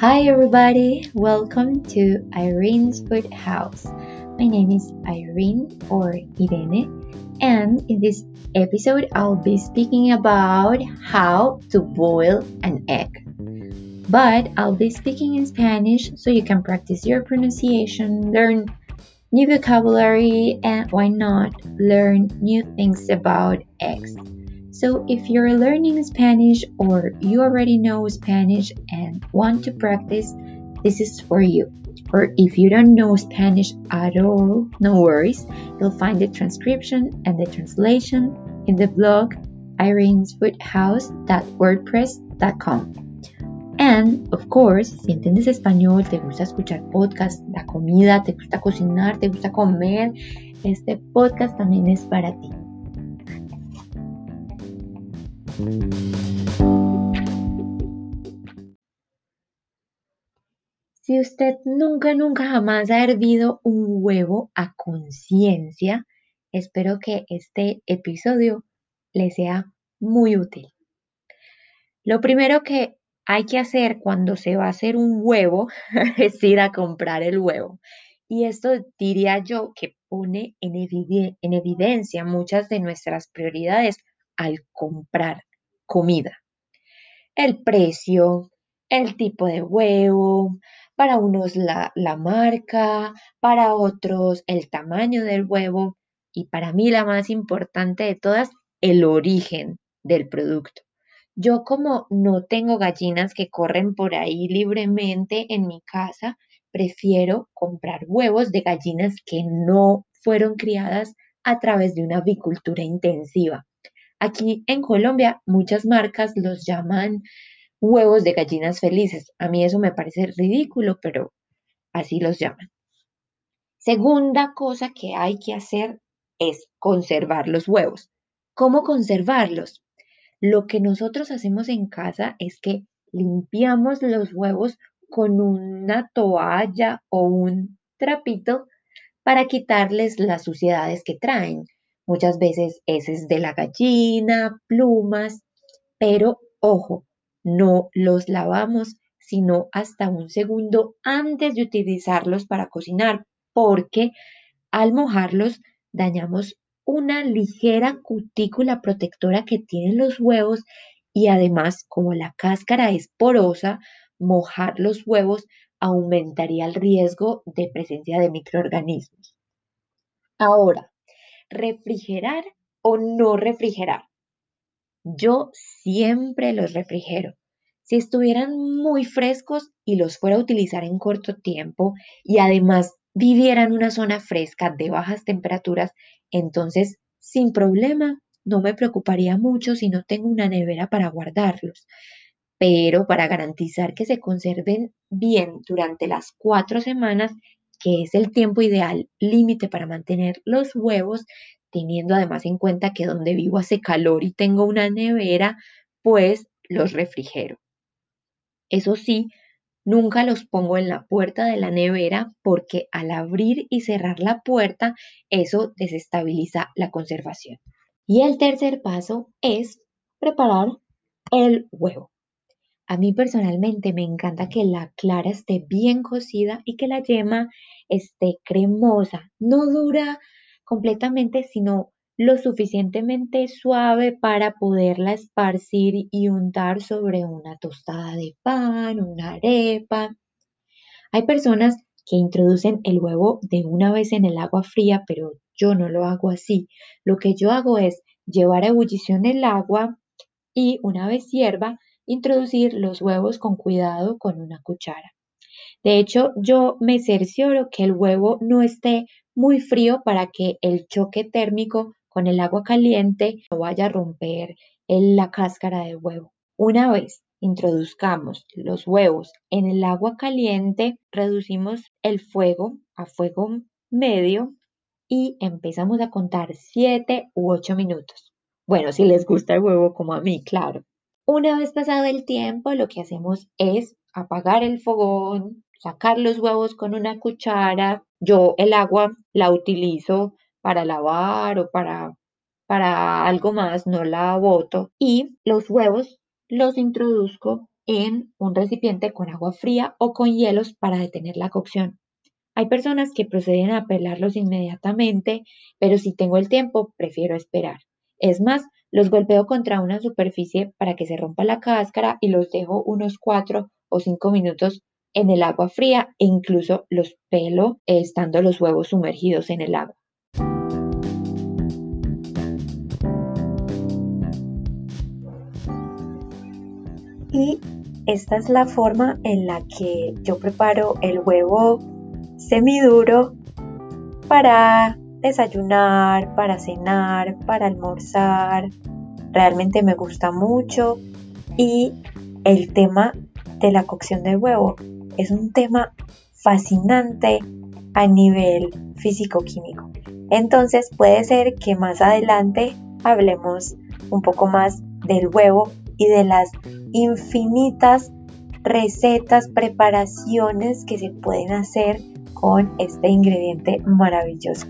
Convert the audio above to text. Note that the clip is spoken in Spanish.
Hi everybody, welcome to Irene's Food House. My name is Irene or Irene, and in this episode I'll be speaking about how to boil an egg. But I'll be speaking in Spanish so you can practice your pronunciation, learn new vocabulary, and why not learn new things about eggs. So, if you're learning Spanish or you already know Spanish and want to practice, this is for you. Or if you don't know Spanish at all, no worries. You'll find the transcription and the translation in the blog irenesfoodhouse.wordpress.com. And, of course, si entiendes español, te gusta escuchar podcast, la comida, te gusta cocinar, te gusta comer, este podcast también es para ti. Si usted nunca, nunca jamás ha hervido un huevo a conciencia, espero que este episodio le sea muy útil. Lo primero que hay que hacer cuando se va a hacer un huevo es ir a comprar el huevo. Y esto diría yo que pone en, en evidencia muchas de nuestras prioridades al comprar comida. El precio, el tipo de huevo, para unos la, la, marca, para otros el tamaño del huevo y para mí la más importante de todas, el origen del producto. Yo como no tengo gallinas que corren por ahí libremente en mi casa, prefiero comprar huevos de gallinas que no fueron criadas a través de una avicultura intensiva. Aquí en Colombia muchas marcas los llaman huevos de gallinas felices. A mí eso me parece ridículo, pero así los llaman. Segunda cosa que hay que hacer es conservar los huevos. ¿Cómo conservarlos? Lo que nosotros hacemos en casa es que limpiamos los huevos con una toalla o un trapito para quitarles las suciedades que traen muchas veces heces de la gallina, plumas, pero ojo, no los lavamos sino hasta un segundo antes de utilizarlos para cocinar, porque al mojarlos dañamos una ligera cutícula protectora que tienen los huevos y además como la cáscara es porosa, mojar los huevos aumentaría el riesgo de presencia de microorganismos. Ahora, refrigerar o no refrigerar. Yo siempre los refrigero. Si estuvieran muy frescos y los fuera a utilizar en corto tiempo y además viviera en una zona fresca de bajas temperaturas, entonces sin problema no me preocuparía mucho si no tengo una nevera para guardarlos. Pero para garantizar que se conserven bien durante las cuatro semanas, que es el tiempo ideal límite para mantener los huevos, teniendo además en cuenta que donde vivo hace calor y tengo una nevera, pues los refrigero. Eso sí, nunca los pongo en la puerta de la nevera porque al abrir y cerrar la puerta, eso desestabiliza la conservación. Y el tercer paso es preparar el huevo. A mí personalmente me encanta que la clara esté bien cocida y que la yema esté cremosa, no dura completamente, sino lo suficientemente suave para poderla esparcir y untar sobre una tostada de pan, una arepa. Hay personas que introducen el huevo de una vez en el agua fría, pero yo no lo hago así. Lo que yo hago es llevar a ebullición el agua y una vez hierva, introducir los huevos con cuidado con una cuchara. De hecho, yo me cercioro que el huevo no esté muy frío para que el choque térmico con el agua caliente no vaya a romper la cáscara de huevo. Una vez introduzcamos los huevos en el agua caliente, reducimos el fuego a fuego medio y empezamos a contar 7 u 8 minutos. Bueno, si les gusta el huevo como a mí, claro. Una vez pasado el tiempo, lo que hacemos es apagar el fogón, sacar los huevos con una cuchara. Yo el agua la utilizo para lavar o para, para algo más, no la boto. Y los huevos los introduzco en un recipiente con agua fría o con hielos para detener la cocción. Hay personas que proceden a pelarlos inmediatamente, pero si tengo el tiempo, prefiero esperar. Es más, los golpeo contra una superficie para que se rompa la cáscara y los dejo unos 4 o 5 minutos en el agua fría e incluso los pelo estando los huevos sumergidos en el agua. Y esta es la forma en la que yo preparo el huevo semiduro para desayunar, para cenar, para almorzar. Realmente me gusta mucho y el tema de la cocción del huevo es un tema fascinante a nivel físico-químico. Entonces puede ser que más adelante hablemos un poco más del huevo y de las infinitas recetas, preparaciones que se pueden hacer con este ingrediente maravilloso.